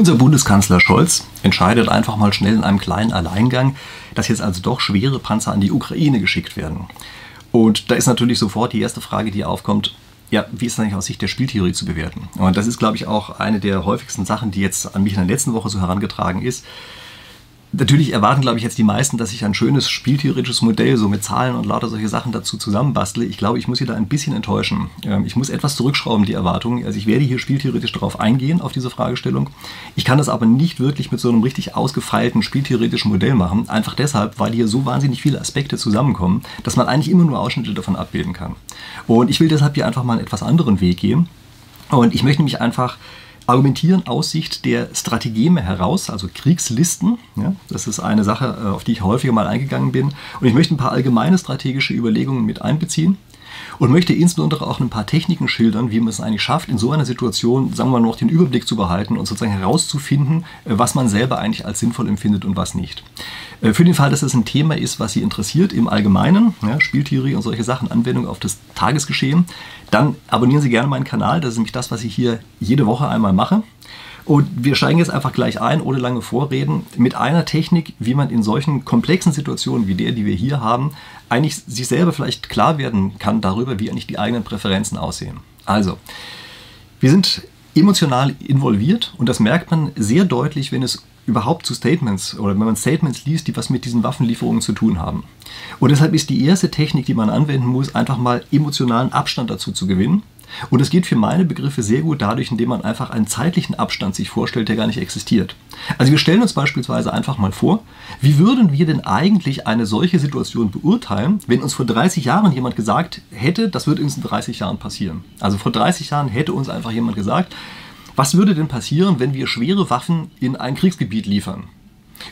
Unser Bundeskanzler Scholz entscheidet einfach mal schnell in einem kleinen Alleingang, dass jetzt also doch schwere Panzer an die Ukraine geschickt werden. Und da ist natürlich sofort die erste Frage, die aufkommt, ja, wie ist das eigentlich aus Sicht der Spieltheorie zu bewerten? Und das ist, glaube ich, auch eine der häufigsten Sachen, die jetzt an mich in der letzten Woche so herangetragen ist. Natürlich erwarten, glaube ich, jetzt die meisten, dass ich ein schönes spieltheoretisches Modell so mit Zahlen und lauter solche Sachen dazu zusammenbastle. Ich glaube, ich muss hier da ein bisschen enttäuschen. Ähm, ich muss etwas zurückschrauben, die Erwartungen. Also ich werde hier spieltheoretisch darauf eingehen, auf diese Fragestellung. Ich kann das aber nicht wirklich mit so einem richtig ausgefeilten spieltheoretischen Modell machen. Einfach deshalb, weil hier so wahnsinnig viele Aspekte zusammenkommen, dass man eigentlich immer nur Ausschnitte davon abbilden kann. Und ich will deshalb hier einfach mal einen etwas anderen Weg gehen. Und ich möchte mich einfach argumentieren aus Sicht der Strategeme heraus, also Kriegslisten. Ja, das ist eine Sache, äh, auf die ich häufiger mal eingegangen bin. Und ich möchte ein paar allgemeine strategische Überlegungen mit einbeziehen und möchte insbesondere auch ein paar Techniken schildern, wie man es eigentlich schafft, in so einer Situation, sagen wir mal, noch den Überblick zu behalten und sozusagen herauszufinden, äh, was man selber eigentlich als sinnvoll empfindet und was nicht. Äh, für den Fall, dass es ein Thema ist, was Sie interessiert im Allgemeinen, ja, Spieltheorie und solche Sachen, Anwendung auf das Tagesgeschehen, dann abonnieren Sie gerne meinen Kanal. Das ist nämlich das, was ich hier jede Woche einmal mache. Und wir steigen jetzt einfach gleich ein, ohne lange Vorreden, mit einer Technik, wie man in solchen komplexen Situationen wie der, die wir hier haben, eigentlich sich selber vielleicht klar werden kann darüber, wie eigentlich die eigenen Präferenzen aussehen. Also, wir sind emotional involviert und das merkt man sehr deutlich, wenn es überhaupt zu Statements oder wenn man Statements liest, die was mit diesen Waffenlieferungen zu tun haben. Und deshalb ist die erste Technik, die man anwenden muss, einfach mal emotionalen Abstand dazu zu gewinnen und es geht für meine Begriffe sehr gut dadurch, indem man einfach einen zeitlichen Abstand sich vorstellt, der gar nicht existiert. Also wir stellen uns beispielsweise einfach mal vor, wie würden wir denn eigentlich eine solche Situation beurteilen, wenn uns vor 30 Jahren jemand gesagt hätte, das wird uns in 30 Jahren passieren. Also vor 30 Jahren hätte uns einfach jemand gesagt, was würde denn passieren, wenn wir schwere Waffen in ein Kriegsgebiet liefern?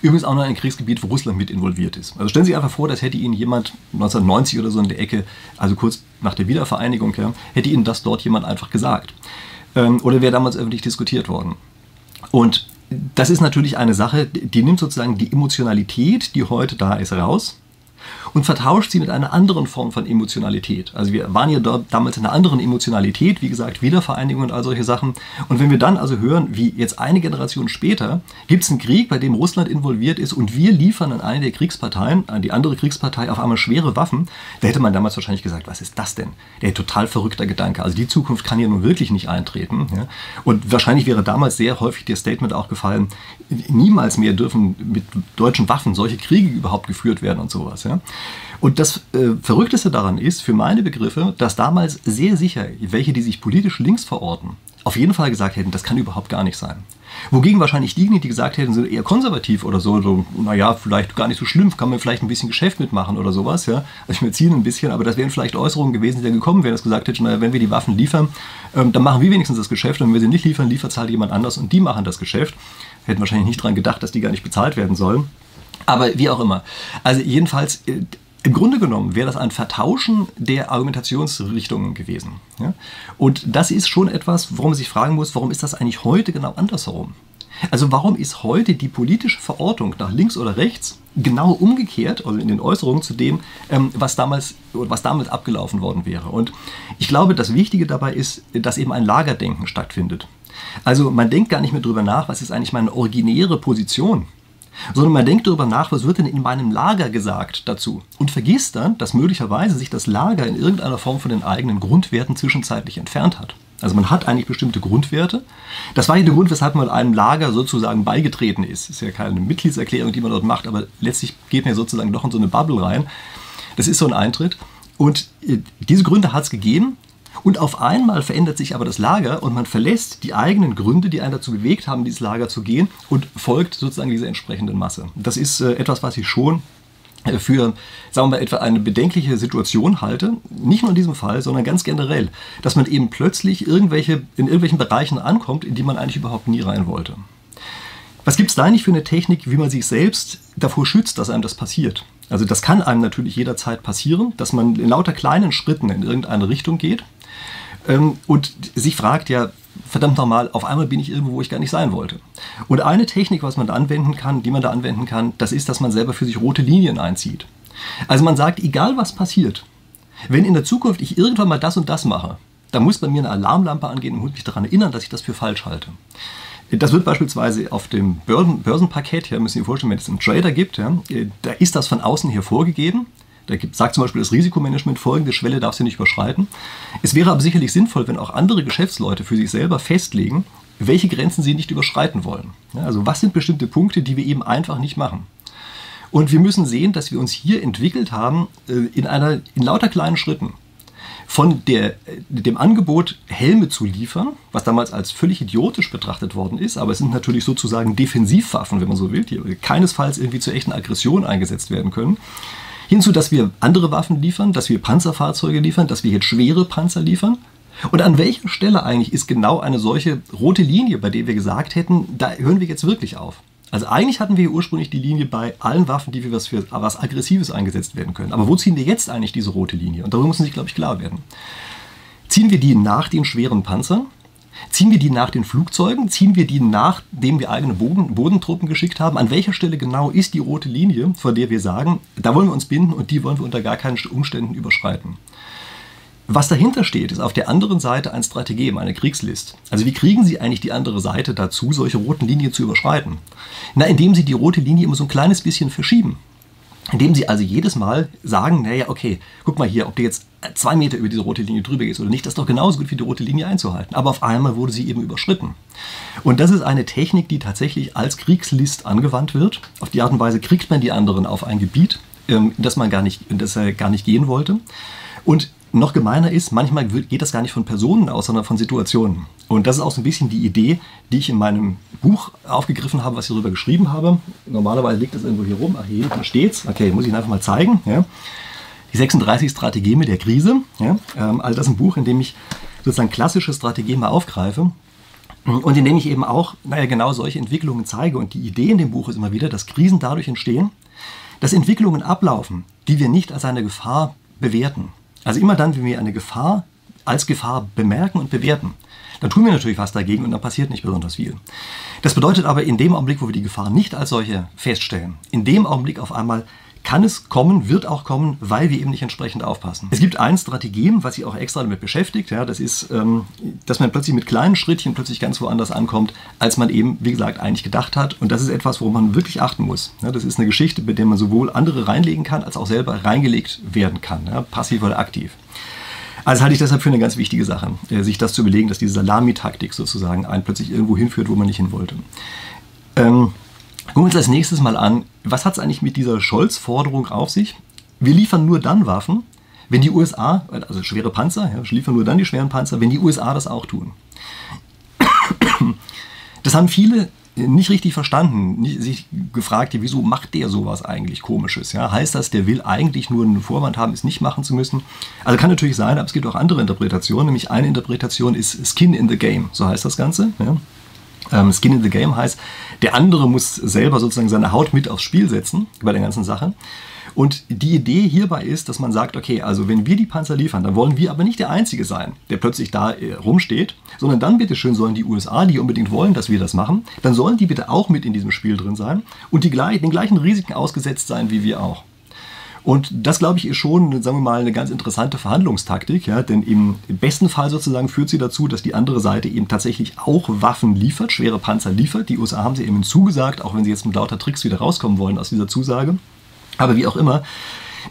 Übrigens auch noch ein Kriegsgebiet, wo Russland mit involviert ist. Also stellen Sie sich einfach vor, das hätte Ihnen jemand 1990 oder so in der Ecke, also kurz nach der Wiedervereinigung, ja, hätte Ihnen das dort jemand einfach gesagt. Ähm, oder wäre damals öffentlich diskutiert worden. Und das ist natürlich eine Sache, die nimmt sozusagen die Emotionalität, die heute da ist, raus und vertauscht sie mit einer anderen Form von Emotionalität. Also wir waren ja dort damals in einer anderen Emotionalität, wie gesagt, Wiedervereinigung und all solche Sachen. Und wenn wir dann also hören, wie jetzt eine Generation später gibt es einen Krieg, bei dem Russland involviert ist und wir liefern an eine der Kriegsparteien, an die andere Kriegspartei auf einmal schwere Waffen, da hätte man damals wahrscheinlich gesagt, was ist das denn? Der total verrückter Gedanke. Also die Zukunft kann ja nun wirklich nicht eintreten. Ja? Und wahrscheinlich wäre damals sehr häufig der Statement auch gefallen, niemals mehr dürfen mit deutschen Waffen solche Kriege überhaupt geführt werden und sowas. Ja? Und das äh, Verrückteste daran ist, für meine Begriffe, dass damals sehr sicher, welche, die sich politisch links verorten, auf jeden Fall gesagt hätten, das kann überhaupt gar nicht sein. Wogegen wahrscheinlich diejenigen, die gesagt hätten, sind eher konservativ oder so, so naja, vielleicht gar nicht so schlimm, kann man vielleicht ein bisschen Geschäft mitmachen oder sowas, ja. Also ich mir ein bisschen, aber das wären vielleicht Äußerungen gewesen, die dann gekommen wären, das gesagt hätten, naja, wenn wir die Waffen liefern, ähm, dann machen wir wenigstens das Geschäft und wenn wir sie nicht liefern, liefert halt jemand anders und die machen das Geschäft. Hätten wahrscheinlich nicht daran gedacht, dass die gar nicht bezahlt werden sollen. Aber wie auch immer. Also jedenfalls, äh, im Grunde genommen wäre das ein Vertauschen der Argumentationsrichtungen gewesen. Und das ist schon etwas, worum man sich fragen muss, warum ist das eigentlich heute genau andersherum? Also warum ist heute die politische Verortung nach links oder rechts genau umgekehrt, also in den Äußerungen zu dem, ähm, was, damals, was damals abgelaufen worden wäre? Und ich glaube, das Wichtige dabei ist, dass eben ein Lagerdenken stattfindet. Also man denkt gar nicht mehr darüber nach, was ist eigentlich meine originäre Position sondern man denkt darüber nach, was wird denn in meinem Lager gesagt dazu und vergisst dann, dass möglicherweise sich das Lager in irgendeiner Form von den eigenen Grundwerten zwischenzeitlich entfernt hat. Also man hat eigentlich bestimmte Grundwerte. Das war ja der Grund, weshalb man einem Lager sozusagen beigetreten ist. Ist ja keine Mitgliedserklärung, die man dort macht, aber letztlich geht man ja sozusagen doch in so eine Bubble rein. Das ist so ein Eintritt. Und äh, diese Gründe hat es gegeben. Und auf einmal verändert sich aber das Lager und man verlässt die eigenen Gründe, die einen dazu bewegt haben, dieses Lager zu gehen und folgt sozusagen dieser entsprechenden Masse. Das ist äh, etwas, was ich schon äh, für, sagen wir mal, etwa eine bedenkliche Situation halte, nicht nur in diesem Fall, sondern ganz generell, dass man eben plötzlich irgendwelche, in irgendwelchen Bereichen ankommt, in die man eigentlich überhaupt nie rein wollte. Was gibt es da nicht für eine Technik, wie man sich selbst davor schützt, dass einem das passiert? Also das kann einem natürlich jederzeit passieren, dass man in lauter kleinen Schritten in irgendeine Richtung geht und sich fragt, ja, verdammt nochmal, auf einmal bin ich irgendwo, wo ich gar nicht sein wollte. Und eine Technik, was man da anwenden kann, die man da anwenden kann, das ist, dass man selber für sich rote Linien einzieht. Also man sagt, egal was passiert, wenn in der Zukunft ich irgendwann mal das und das mache, dann muss bei mir eine Alarmlampe angehen und mich daran erinnern, dass ich das für falsch halte. Das wird beispielsweise auf dem Börsen, Börsenparkett, hier müssen Sie sich vorstellen, wenn es einen Trader gibt, ja, da ist das von außen hier vorgegeben. Da gibt, sagt zum Beispiel das Risikomanagement, folgende Schwelle darf sie nicht überschreiten. Es wäre aber sicherlich sinnvoll, wenn auch andere Geschäftsleute für sich selber festlegen, welche Grenzen sie nicht überschreiten wollen. Ja, also was sind bestimmte Punkte, die wir eben einfach nicht machen. Und wir müssen sehen, dass wir uns hier entwickelt haben äh, in, einer, in lauter kleinen Schritten von der, dem Angebot, Helme zu liefern, was damals als völlig idiotisch betrachtet worden ist, aber es sind natürlich sozusagen Defensivwaffen, wenn man so will, die keinesfalls irgendwie zur echten Aggression eingesetzt werden können. Hinzu, dass wir andere Waffen liefern, dass wir Panzerfahrzeuge liefern, dass wir jetzt schwere Panzer liefern. Und an welcher Stelle eigentlich ist genau eine solche rote Linie, bei der wir gesagt hätten, da hören wir jetzt wirklich auf? Also eigentlich hatten wir ursprünglich die Linie bei allen Waffen, die wir was für was Aggressives eingesetzt werden können. Aber wo ziehen wir jetzt eigentlich diese rote Linie? Und darüber müssen sich, glaube ich, klar werden. Ziehen wir die nach den schweren Panzern? Ziehen wir die nach den Flugzeugen? Ziehen wir die nachdem wir eigene Boden, Bodentruppen geschickt haben? An welcher Stelle genau ist die rote Linie, vor der wir sagen, da wollen wir uns binden und die wollen wir unter gar keinen Umständen überschreiten? Was dahinter steht, ist auf der anderen Seite ein Strategem, eine Kriegslist. Also wie kriegen Sie eigentlich die andere Seite dazu, solche roten Linien zu überschreiten? Na, indem Sie die rote Linie immer so ein kleines bisschen verschieben. Indem Sie also jedes Mal sagen, naja, okay, guck mal hier, ob du jetzt zwei Meter über diese rote Linie drüber gehst oder nicht, das ist doch genauso gut wie die rote Linie einzuhalten. Aber auf einmal wurde sie eben überschritten. Und das ist eine Technik, die tatsächlich als Kriegslist angewandt wird. Auf die Art und Weise kriegt man die anderen auf ein Gebiet, ähm, in das man gar nicht, in das er gar nicht gehen wollte. Und noch gemeiner ist, manchmal geht das gar nicht von Personen aus, sondern von Situationen. Und das ist auch so ein bisschen die Idee, die ich in meinem Buch aufgegriffen habe, was ich darüber geschrieben habe. Normalerweise liegt das irgendwo hier rum. Ach, hier hinten steht's. Okay, muss ich Ihnen einfach mal zeigen. Ja. Die 36 Strategeme der Krise. Ja. Ähm, also das ist ein Buch, in dem ich sozusagen klassische Strategeme aufgreife. Und in dem ich eben auch, naja, genau solche Entwicklungen zeige. Und die Idee in dem Buch ist immer wieder, dass Krisen dadurch entstehen, dass Entwicklungen ablaufen, die wir nicht als eine Gefahr bewerten. Also immer dann, wenn wir eine Gefahr als Gefahr bemerken und bewerten, dann tun wir natürlich was dagegen und dann passiert nicht besonders viel. Das bedeutet aber, in dem Augenblick, wo wir die Gefahr nicht als solche feststellen, in dem Augenblick auf einmal kann es kommen, wird auch kommen, weil wir eben nicht entsprechend aufpassen. Es gibt ein Strategem, was sich auch extra damit beschäftigt. Ja, das ist, ähm, dass man plötzlich mit kleinen Schrittchen plötzlich ganz woanders ankommt, als man eben, wie gesagt, eigentlich gedacht hat. Und das ist etwas, worum man wirklich achten muss. Ja, das ist eine Geschichte, bei der man sowohl andere reinlegen kann, als auch selber reingelegt werden kann, ja, passiv oder aktiv. Also halte ich deshalb für eine ganz wichtige Sache, äh, sich das zu überlegen, dass diese Salamitaktik sozusagen einen plötzlich irgendwo hinführt, wo man nicht hin wollte. Ähm, Gucken wir uns als nächstes mal an, was hat es eigentlich mit dieser Scholz-Forderung auf sich? Wir liefern nur dann Waffen, wenn die USA, also schwere Panzer, ja, liefern nur dann die schweren Panzer, wenn die USA das auch tun. Das haben viele nicht richtig verstanden, nicht, sich gefragt, wieso macht der sowas eigentlich komisches? Ja? Heißt das, der will eigentlich nur einen Vorwand haben, es nicht machen zu müssen? Also kann natürlich sein, aber es gibt auch andere Interpretationen, nämlich eine Interpretation ist Skin in the Game, so heißt das Ganze. Ja? Ähm, Skin in the Game heißt, der andere muss selber sozusagen seine Haut mit aufs Spiel setzen bei der ganzen Sache. Und die Idee hierbei ist, dass man sagt, okay, also wenn wir die Panzer liefern, dann wollen wir aber nicht der Einzige sein, der plötzlich da äh, rumsteht, sondern dann bitte schön sollen die USA, die unbedingt wollen, dass wir das machen, dann sollen die bitte auch mit in diesem Spiel drin sein und die, den gleichen Risiken ausgesetzt sein wie wir auch. Und das, glaube ich, ist schon, sagen wir mal, eine ganz interessante Verhandlungstaktik, ja, denn im besten Fall sozusagen führt sie dazu, dass die andere Seite eben tatsächlich auch Waffen liefert, schwere Panzer liefert. Die USA haben sie eben zugesagt, auch wenn sie jetzt mit lauter Tricks wieder rauskommen wollen aus dieser Zusage. Aber wie auch immer,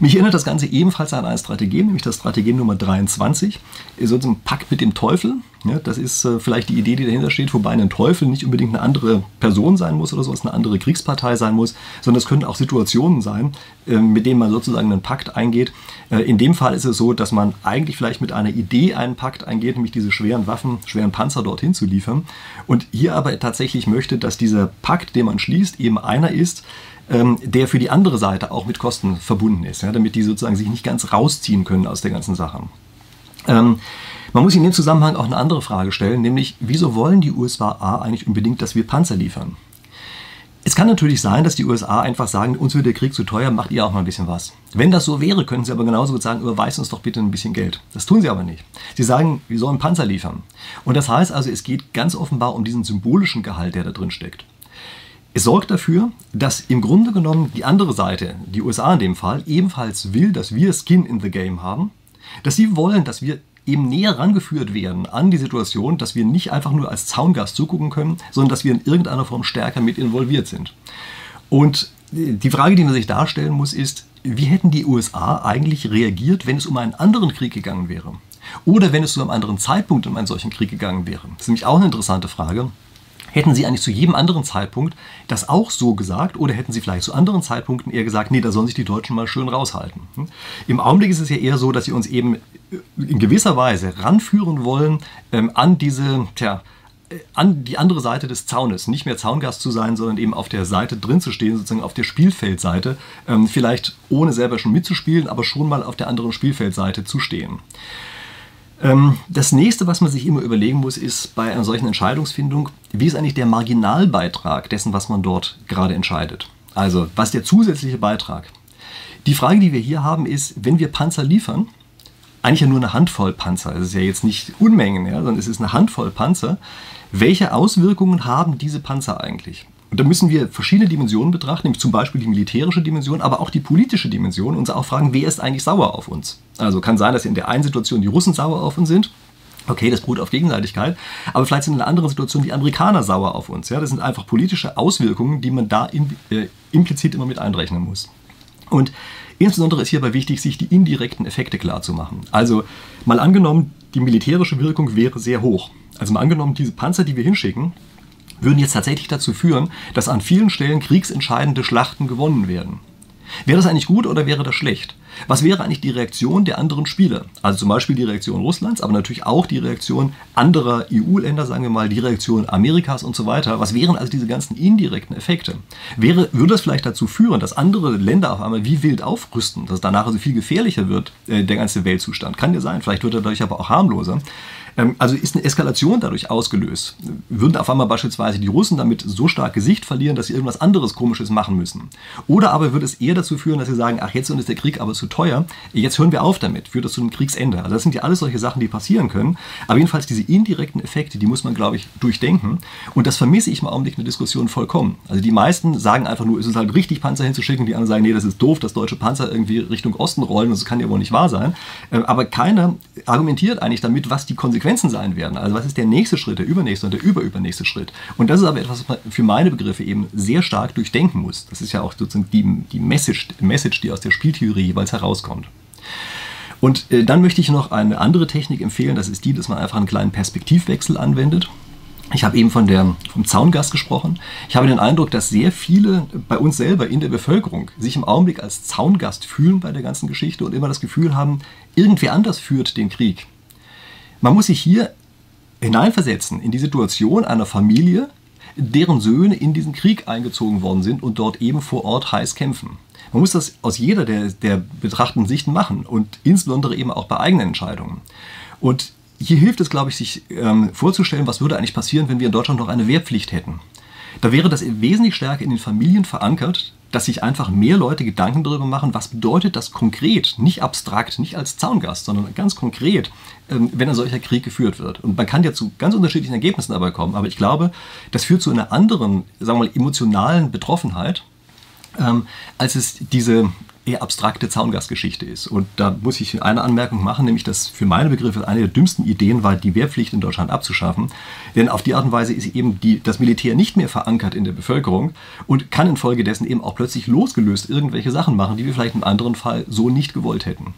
mich erinnert das Ganze ebenfalls an eine Strategie, nämlich das Strategie Nummer 23, so ein Pakt mit dem Teufel. Ja, das ist äh, vielleicht die Idee, die dahinter steht, wobei ein Teufel nicht unbedingt eine andere Person sein muss oder so, eine andere Kriegspartei sein muss, sondern es können auch Situationen sein, äh, mit denen man sozusagen einen Pakt eingeht. Äh, in dem Fall ist es so, dass man eigentlich vielleicht mit einer Idee einen Pakt eingeht, nämlich diese schweren Waffen, schweren Panzer dorthin zu liefern. Und hier aber tatsächlich möchte, dass dieser Pakt, den man schließt, eben einer ist, ähm, der für die andere Seite auch mit Kosten verbunden ist, ja, damit die sozusagen sich nicht ganz rausziehen können aus der ganzen Sache. Ähm, man muss in dem Zusammenhang auch eine andere Frage stellen, nämlich wieso wollen die USA eigentlich unbedingt, dass wir Panzer liefern? Es kann natürlich sein, dass die USA einfach sagen, uns wird der Krieg zu teuer, macht ihr auch mal ein bisschen was. Wenn das so wäre, könnten sie aber genauso gut sagen, überweist uns doch bitte ein bisschen Geld. Das tun sie aber nicht. Sie sagen, wir sollen Panzer liefern. Und das heißt also, es geht ganz offenbar um diesen symbolischen Gehalt, der da drin steckt. Es sorgt dafür, dass im Grunde genommen die andere Seite, die USA in dem Fall, ebenfalls will, dass wir Skin in the Game haben, dass sie wollen, dass wir eben näher rangeführt werden an die Situation, dass wir nicht einfach nur als Zaungast zugucken können, sondern dass wir in irgendeiner Form stärker mit involviert sind. Und die Frage, die man sich darstellen muss, ist, wie hätten die USA eigentlich reagiert, wenn es um einen anderen Krieg gegangen wäre? Oder wenn es zu einem anderen Zeitpunkt um einen solchen Krieg gegangen wäre? Das ist nämlich auch eine interessante Frage. Hätten Sie eigentlich zu jedem anderen Zeitpunkt das auch so gesagt oder hätten Sie vielleicht zu anderen Zeitpunkten eher gesagt, nee, da sollen sich die Deutschen mal schön raushalten? Hm? Im Augenblick ist es ja eher so, dass Sie uns eben in gewisser Weise ranführen wollen ähm, an diese, tja, an die andere Seite des Zaunes, nicht mehr Zaungast zu sein, sondern eben auf der Seite drin zu stehen, sozusagen auf der Spielfeldseite, ähm, vielleicht ohne selber schon mitzuspielen, aber schon mal auf der anderen Spielfeldseite zu stehen. Ähm, das nächste, was man sich immer überlegen muss, ist bei einer solchen Entscheidungsfindung, wie ist eigentlich der Marginalbeitrag dessen, was man dort gerade entscheidet? Also, was ist der zusätzliche Beitrag? Die Frage, die wir hier haben, ist, wenn wir Panzer liefern, eigentlich ja nur eine Handvoll Panzer, es ist ja jetzt nicht Unmengen, ja, sondern es ist eine Handvoll Panzer, welche Auswirkungen haben diese Panzer eigentlich? Und da müssen wir verschiedene Dimensionen betrachten, nämlich zum Beispiel die militärische Dimension, aber auch die politische Dimension und uns auch fragen, wer ist eigentlich sauer auf uns? Also kann sein, dass in der einen Situation die Russen sauer auf uns sind. Okay, das beruht auf Gegenseitigkeit, aber vielleicht sind in einer anderen Situation die Amerikaner sauer auf uns. Ja, das sind einfach politische Auswirkungen, die man da in, äh, implizit immer mit einrechnen muss. Und insbesondere ist hierbei wichtig, sich die indirekten Effekte klarzumachen. Also mal angenommen, die militärische Wirkung wäre sehr hoch. Also mal angenommen, diese Panzer, die wir hinschicken, würden jetzt tatsächlich dazu führen, dass an vielen Stellen kriegsentscheidende Schlachten gewonnen werden. Wäre das eigentlich gut oder wäre das schlecht? Was wäre eigentlich die Reaktion der anderen Spieler? Also zum Beispiel die Reaktion Russlands, aber natürlich auch die Reaktion anderer EU-Länder, sagen wir mal, die Reaktion Amerikas und so weiter. Was wären also diese ganzen indirekten Effekte? Wäre, würde das vielleicht dazu führen, dass andere Länder auf einmal wie wild aufrüsten, dass danach also viel gefährlicher wird, äh, der ganze Weltzustand? Kann ja sein, vielleicht wird er dadurch aber auch harmloser. Ähm, also ist eine Eskalation dadurch ausgelöst. Würden auf einmal beispielsweise die Russen damit so stark Gesicht verlieren, dass sie irgendwas anderes Komisches machen müssen. Oder aber würde es eher dazu führen, dass sie sagen, ach jetzt ist der Krieg aber zu teuer, jetzt hören wir auf damit, führt das zu einem Kriegsende. Also das sind ja alles solche Sachen, die passieren können. Aber jedenfalls diese indirekten Effekte, die muss man, glaube ich, durchdenken. Und das vermisse ich im Augenblick in der Diskussion vollkommen. Also die meisten sagen einfach nur, es ist halt richtig, Panzer hinzuschicken. Die anderen sagen, nee, das ist doof, dass deutsche Panzer irgendwie Richtung Osten rollen. Das kann ja wohl nicht wahr sein. Ähm, aber keiner argumentiert eigentlich damit, was die Konsequenzen Konsequenzen sein werden. Also was ist der nächste Schritt, der übernächste und der überübernächste Schritt? Und das ist aber etwas, was man für meine Begriffe eben sehr stark durchdenken muss. Das ist ja auch sozusagen die, die Message, Message, die aus der Spieltheorie jeweils herauskommt. Und äh, dann möchte ich noch eine andere Technik empfehlen, das ist die, dass man einfach einen kleinen Perspektivwechsel anwendet. Ich habe eben von der, vom Zaungast gesprochen. Ich habe den Eindruck, dass sehr viele bei uns selber in der Bevölkerung sich im Augenblick als Zaungast fühlen bei der ganzen Geschichte und immer das Gefühl haben, irgendwer anders führt den Krieg. Man muss sich hier hineinversetzen in die Situation einer Familie, deren Söhne in diesen Krieg eingezogen worden sind und dort eben vor Ort heiß kämpfen. Man muss das aus jeder der, der betrachtenden Sichten machen und insbesondere eben auch bei eigenen Entscheidungen. Und hier hilft es, glaube ich, sich ähm, vorzustellen, was würde eigentlich passieren, wenn wir in Deutschland noch eine Wehrpflicht hätten. Da wäre das wesentlich stärker in den Familien verankert, dass sich einfach mehr Leute Gedanken darüber machen, was bedeutet das konkret, nicht abstrakt, nicht als Zaungast, sondern ganz konkret, ähm, wenn ein solcher Krieg geführt wird. Und man kann ja zu ganz unterschiedlichen Ergebnissen dabei kommen, aber ich glaube, das führt zu einer anderen, sagen wir mal, emotionalen Betroffenheit, ähm, als es diese eher abstrakte Zaungastgeschichte ist. Und da muss ich eine Anmerkung machen, nämlich dass für meine Begriffe eine der dümmsten Ideen war, die Wehrpflicht in Deutschland abzuschaffen. Denn auf die Art und Weise ist eben die, das Militär nicht mehr verankert in der Bevölkerung und kann infolgedessen eben auch plötzlich losgelöst irgendwelche Sachen machen, die wir vielleicht im anderen Fall so nicht gewollt hätten.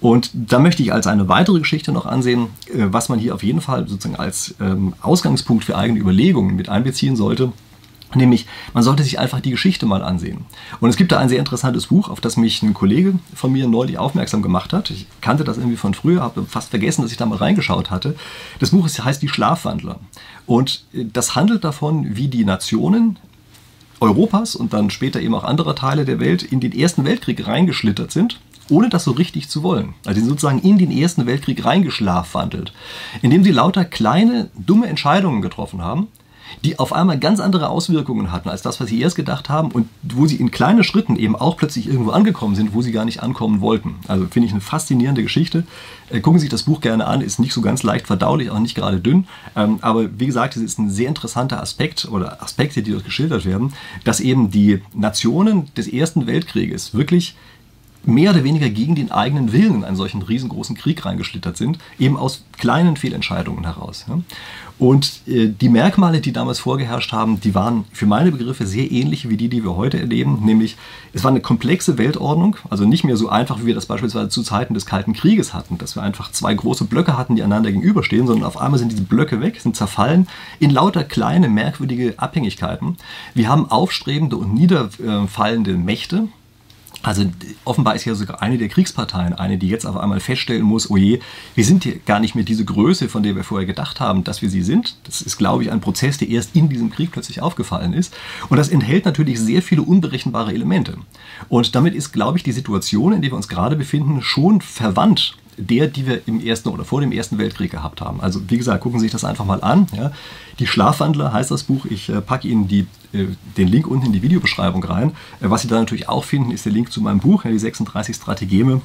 Und da möchte ich als eine weitere Geschichte noch ansehen, äh, was man hier auf jeden Fall sozusagen als ähm, Ausgangspunkt für eigene Überlegungen mit einbeziehen sollte. Nämlich, man sollte sich einfach die Geschichte mal ansehen. Und es gibt da ein sehr interessantes Buch, auf das mich ein Kollege von mir neulich aufmerksam gemacht hat. Ich kannte das irgendwie von früher, habe fast vergessen, dass ich da mal reingeschaut hatte. Das Buch heißt Die Schlafwandler. Und äh, das handelt davon, wie die Nationen Europas und dann später eben auch anderer Teile der Welt in den Ersten Weltkrieg reingeschlittert sind ohne das so richtig zu wollen. Also sie sind sozusagen in den Ersten Weltkrieg reingeschlafwandelt, indem sie lauter kleine, dumme Entscheidungen getroffen haben, die auf einmal ganz andere Auswirkungen hatten als das, was sie erst gedacht haben und wo sie in kleinen Schritten eben auch plötzlich irgendwo angekommen sind, wo sie gar nicht ankommen wollten. Also finde ich eine faszinierende Geschichte. Äh, gucken Sie sich das Buch gerne an, ist nicht so ganz leicht verdaulich, auch nicht gerade dünn. Ähm, aber wie gesagt, es ist ein sehr interessanter Aspekt oder Aspekte, die dort geschildert werden, dass eben die Nationen des Ersten Weltkrieges wirklich mehr oder weniger gegen den eigenen Willen in einen solchen riesengroßen Krieg reingeschlittert sind, eben aus kleinen Fehlentscheidungen heraus. Und äh, die Merkmale, die damals vorgeherrscht haben, die waren für meine Begriffe sehr ähnlich wie die, die wir heute erleben, nämlich es war eine komplexe Weltordnung, also nicht mehr so einfach, wie wir das beispielsweise zu Zeiten des Kalten Krieges hatten, dass wir einfach zwei große Blöcke hatten, die einander gegenüberstehen, sondern auf einmal sind diese Blöcke weg, sind zerfallen in lauter kleine, merkwürdige Abhängigkeiten. Wir haben aufstrebende und niederfallende Mächte, also offenbar ist ja sogar eine der Kriegsparteien eine, die jetzt auf einmal feststellen muss, oh je, wir sind hier gar nicht mehr diese Größe, von der wir vorher gedacht haben, dass wir sie sind. Das ist, glaube ich, ein Prozess, der erst in diesem Krieg plötzlich aufgefallen ist. Und das enthält natürlich sehr viele unberechenbare Elemente. Und damit ist, glaube ich, die Situation, in der wir uns gerade befinden, schon verwandt der, die wir im ersten oder vor dem Ersten Weltkrieg gehabt haben. Also wie gesagt, gucken Sie sich das einfach mal an. Ja. Die Schlafwandler heißt das Buch. Ich äh, packe Ihnen die, äh, den Link unten in die Videobeschreibung rein. Äh, was Sie da natürlich auch finden, ist der Link zu meinem Buch, ja, die 36 Strategeme.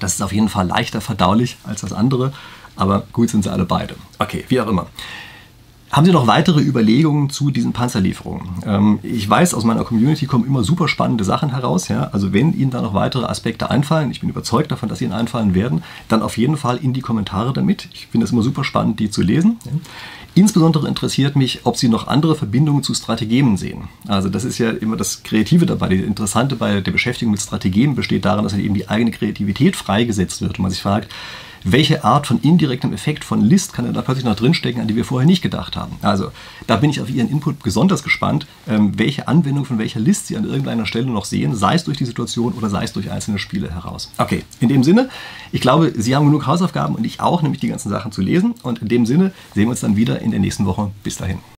Das ist auf jeden Fall leichter verdaulich als das andere, aber gut sind sie alle beide. Okay, wie auch immer. Haben Sie noch weitere Überlegungen zu diesen Panzerlieferungen? Ähm, ich weiß, aus meiner Community kommen immer super spannende Sachen heraus. Ja? Also wenn Ihnen da noch weitere Aspekte einfallen, ich bin überzeugt davon, dass Ihnen einfallen werden, dann auf jeden Fall in die Kommentare damit. Ich finde es immer super spannend, die zu lesen. Ja? Insbesondere interessiert mich, ob Sie noch andere Verbindungen zu Strategien sehen. Also das ist ja immer das Kreative dabei. Das Interessante bei der Beschäftigung mit Strategien besteht darin, dass eben die eigene Kreativität freigesetzt wird und man sich fragt, welche Art von indirektem Effekt von List kann da plötzlich noch drinstecken, an die wir vorher nicht gedacht haben. Also da bin ich auf Ihren Input besonders gespannt, ähm, welche Anwendung von welcher List Sie an irgendeiner Stelle noch sehen, sei es durch die Situation oder sei es durch einzelne Spiele heraus. Okay, in dem Sinne, ich glaube, Sie haben genug Hausaufgaben und ich auch, nämlich die ganzen Sachen zu lesen. Und in dem Sinne sehen wir uns dann wieder in der nächsten Woche. Bis dahin.